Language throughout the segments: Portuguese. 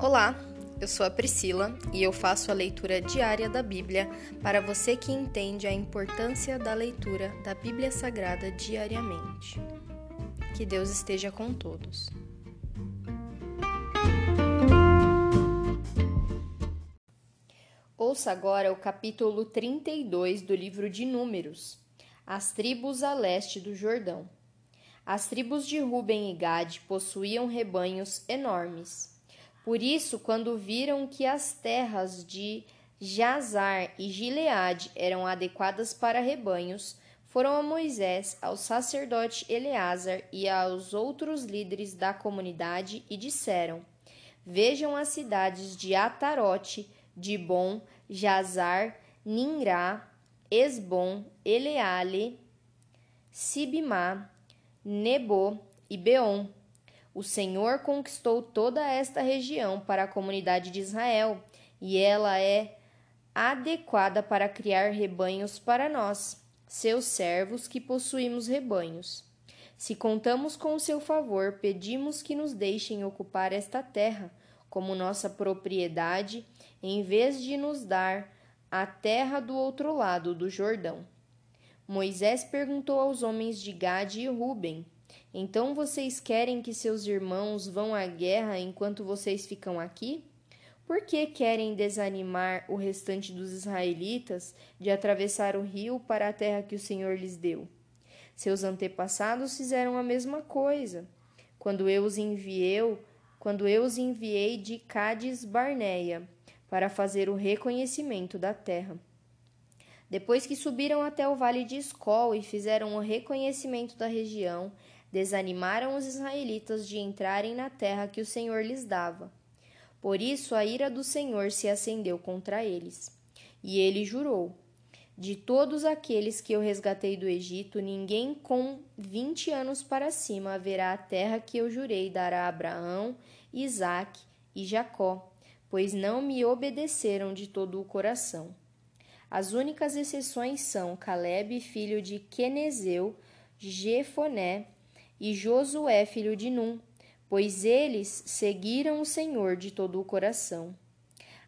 Olá, eu sou a Priscila e eu faço a leitura diária da Bíblia para você que entende a importância da leitura da Bíblia Sagrada diariamente. Que Deus esteja com todos. Ouça agora o capítulo 32 do livro de Números, as tribos a leste do Jordão. As tribos de Ruben e Gade possuíam rebanhos enormes. Por isso, quando viram que as terras de Jazar e Gileade eram adequadas para rebanhos, foram a Moisés, ao sacerdote Eleazar e aos outros líderes da comunidade e disseram: Vejam as cidades de Atarote, Dibon, Jazar, Ninrá, Esbom, Eleale, Sibimá, Nebo e Beon. O Senhor conquistou toda esta região para a comunidade de Israel, e ela é adequada para criar rebanhos para nós, seus servos que possuímos rebanhos. Se contamos com o seu favor, pedimos que nos deixem ocupar esta terra como nossa propriedade, em vez de nos dar a terra do outro lado do Jordão. Moisés perguntou aos homens de Gade e Ruben: Então vocês querem que seus irmãos vão à guerra enquanto vocês ficam aqui? Por que querem desanimar o restante dos israelitas de atravessar o rio para a terra que o Senhor lhes deu? Seus antepassados fizeram a mesma coisa. Quando eu os enviei, quando eu os enviei de Cádiz Barneia para fazer o reconhecimento da terra. Depois que subiram até o vale de Escol e fizeram o reconhecimento da região, desanimaram os israelitas de entrarem na terra que o Senhor lhes dava. Por isso a ira do Senhor se acendeu contra eles. E ele jurou: De todos aqueles que eu resgatei do Egito, ninguém com vinte anos para cima haverá a terra que eu jurei dar a Abraão, Isaque e Jacó, pois não me obedeceram de todo o coração. As únicas exceções são Caleb, filho de Quenezeu, Jefoné e Josué, filho de Num, pois eles seguiram o Senhor de todo o coração.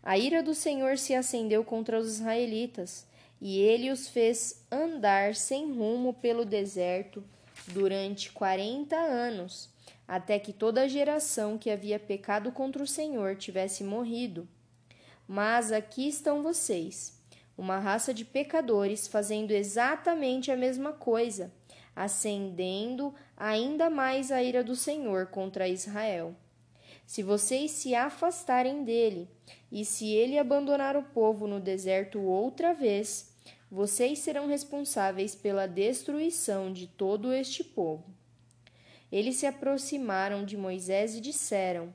A ira do Senhor se acendeu contra os israelitas, e ele os fez andar sem rumo pelo deserto durante quarenta anos, até que toda a geração que havia pecado contra o Senhor tivesse morrido. Mas aqui estão vocês uma raça de pecadores fazendo exatamente a mesma coisa, acendendo ainda mais a ira do Senhor contra Israel. Se vocês se afastarem dele, e se ele abandonar o povo no deserto outra vez, vocês serão responsáveis pela destruição de todo este povo. Eles se aproximaram de Moisés e disseram: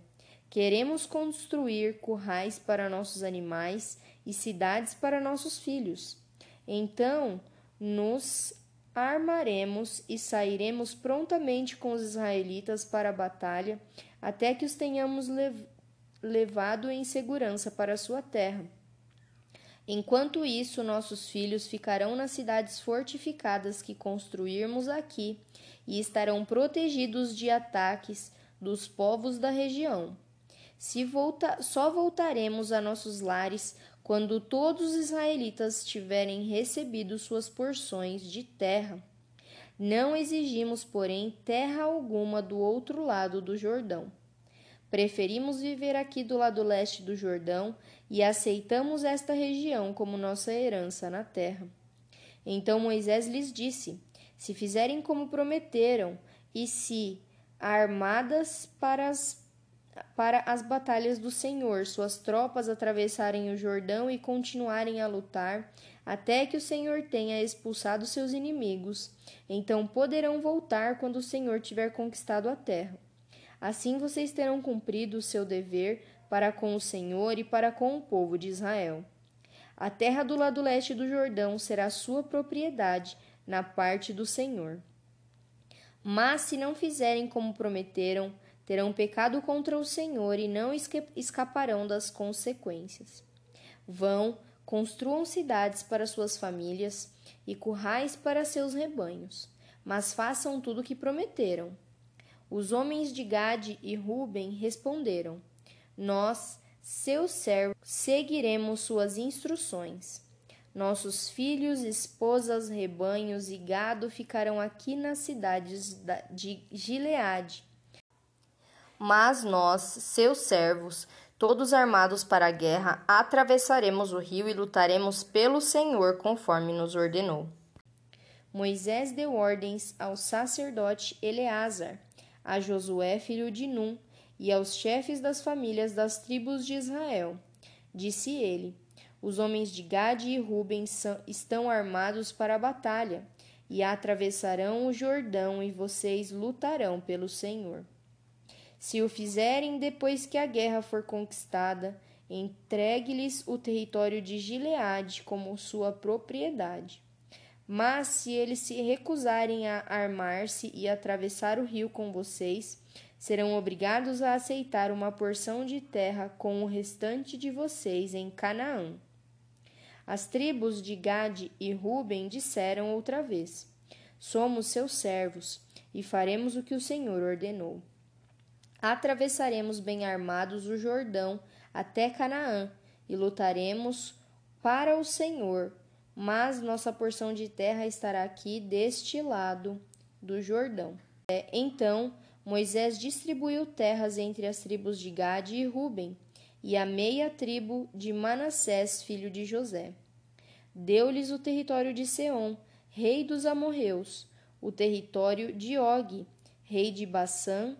Queremos construir currais para nossos animais e cidades para nossos filhos. Então nos armaremos e sairemos prontamente com os israelitas para a batalha, até que os tenhamos lev levado em segurança para a sua terra. Enquanto isso, nossos filhos ficarão nas cidades fortificadas que construirmos aqui e estarão protegidos de ataques dos povos da região. Se volta, só voltaremos a nossos lares quando todos os israelitas tiverem recebido suas porções de terra. Não exigimos, porém, terra alguma do outro lado do Jordão. Preferimos viver aqui do lado leste do Jordão e aceitamos esta região como nossa herança na terra. Então Moisés lhes disse: Se fizerem como prometeram, e se armadas para as para as batalhas do Senhor, suas tropas atravessarem o Jordão e continuarem a lutar, até que o Senhor tenha expulsado seus inimigos. Então poderão voltar quando o Senhor tiver conquistado a terra. Assim vocês terão cumprido o seu dever para com o Senhor e para com o povo de Israel. A terra do lado leste do Jordão será sua propriedade na parte do Senhor. Mas se não fizerem como prometeram, terão pecado contra o Senhor e não escaparão das consequências. Vão, construam cidades para suas famílias e currais para seus rebanhos, mas façam tudo o que prometeram. Os homens de Gade e Ruben responderam: nós, seus servos, seguiremos suas instruções. Nossos filhos, esposas, rebanhos e gado ficarão aqui nas cidades de Gileade. Mas nós, seus servos, todos armados para a guerra, atravessaremos o rio e lutaremos pelo Senhor, conforme nos ordenou. Moisés deu ordens ao sacerdote Eleazar, a Josué filho de Num e aos chefes das famílias das tribos de Israel. Disse ele: Os homens de Gade e Ruben estão armados para a batalha e atravessarão o Jordão e vocês lutarão pelo Senhor. Se o fizerem depois que a guerra for conquistada, entregue-lhes o território de Gileade como sua propriedade. Mas se eles se recusarem a armar-se e atravessar o rio com vocês, serão obrigados a aceitar uma porção de terra com o restante de vocês em Canaã. As tribos de Gade e Ruben disseram outra vez: Somos seus servos e faremos o que o Senhor ordenou. Atravessaremos bem armados o Jordão até Canaã e lutaremos para o Senhor mas nossa porção de terra estará aqui deste lado do Jordão. É, então Moisés distribuiu terras entre as tribos de Gade e Ruben e a meia tribo de Manassés, filho de José. Deu-lhes o território de Seom, rei dos amorreus, o território de Og, rei de Bassã,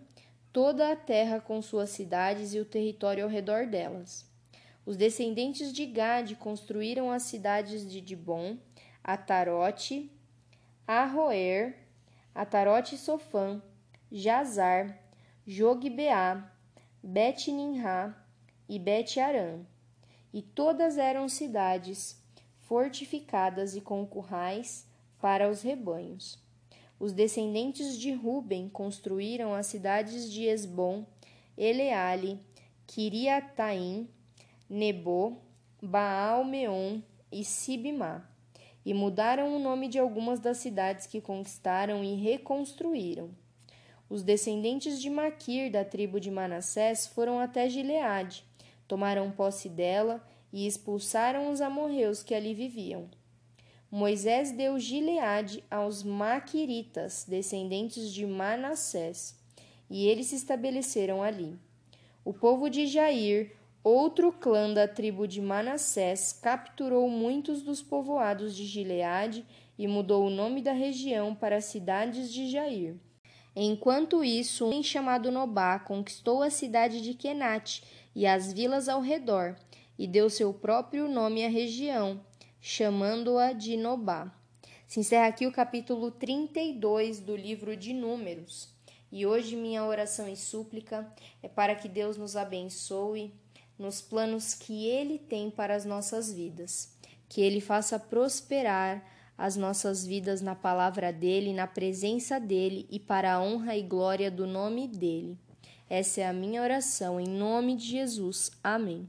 toda a terra com suas cidades e o território ao redor delas. Os descendentes de Gade construíram as cidades de Dibon, Atarote, Arroer, Atarote Sofã, Jazar, Jogbeá, Bet-Ninrá e Bet-Arã. E todas eram cidades fortificadas e com currais para os rebanhos. Os descendentes de Ruben construíram as cidades de Esbom, Eleale, Kiriataim, Nebo, Baal-Meon e Sibimá, e mudaram o nome de algumas das cidades que conquistaram e reconstruíram. Os descendentes de Maquir, da tribo de Manassés, foram até Gileade, tomaram posse dela e expulsaram os amorreus que ali viviam. Moisés deu Gileade aos Maquiritas, descendentes de Manassés, e eles se estabeleceram ali. O povo de Jair, Outro clã da tribo de Manassés capturou muitos dos povoados de Gileade e mudou o nome da região para cidades de Jair. Enquanto isso, um homem chamado Nobá conquistou a cidade de Kenate e as vilas ao redor, e deu seu próprio nome à região, chamando-a de Nobá. Se encerra aqui o capítulo 32 do livro de Números. E hoje minha oração e súplica é para que Deus nos abençoe nos planos que Ele tem para as nossas vidas, que Ele faça prosperar as nossas vidas na palavra dEle, na presença dEle e para a honra e glória do nome dEle. Essa é a minha oração, em nome de Jesus. Amém.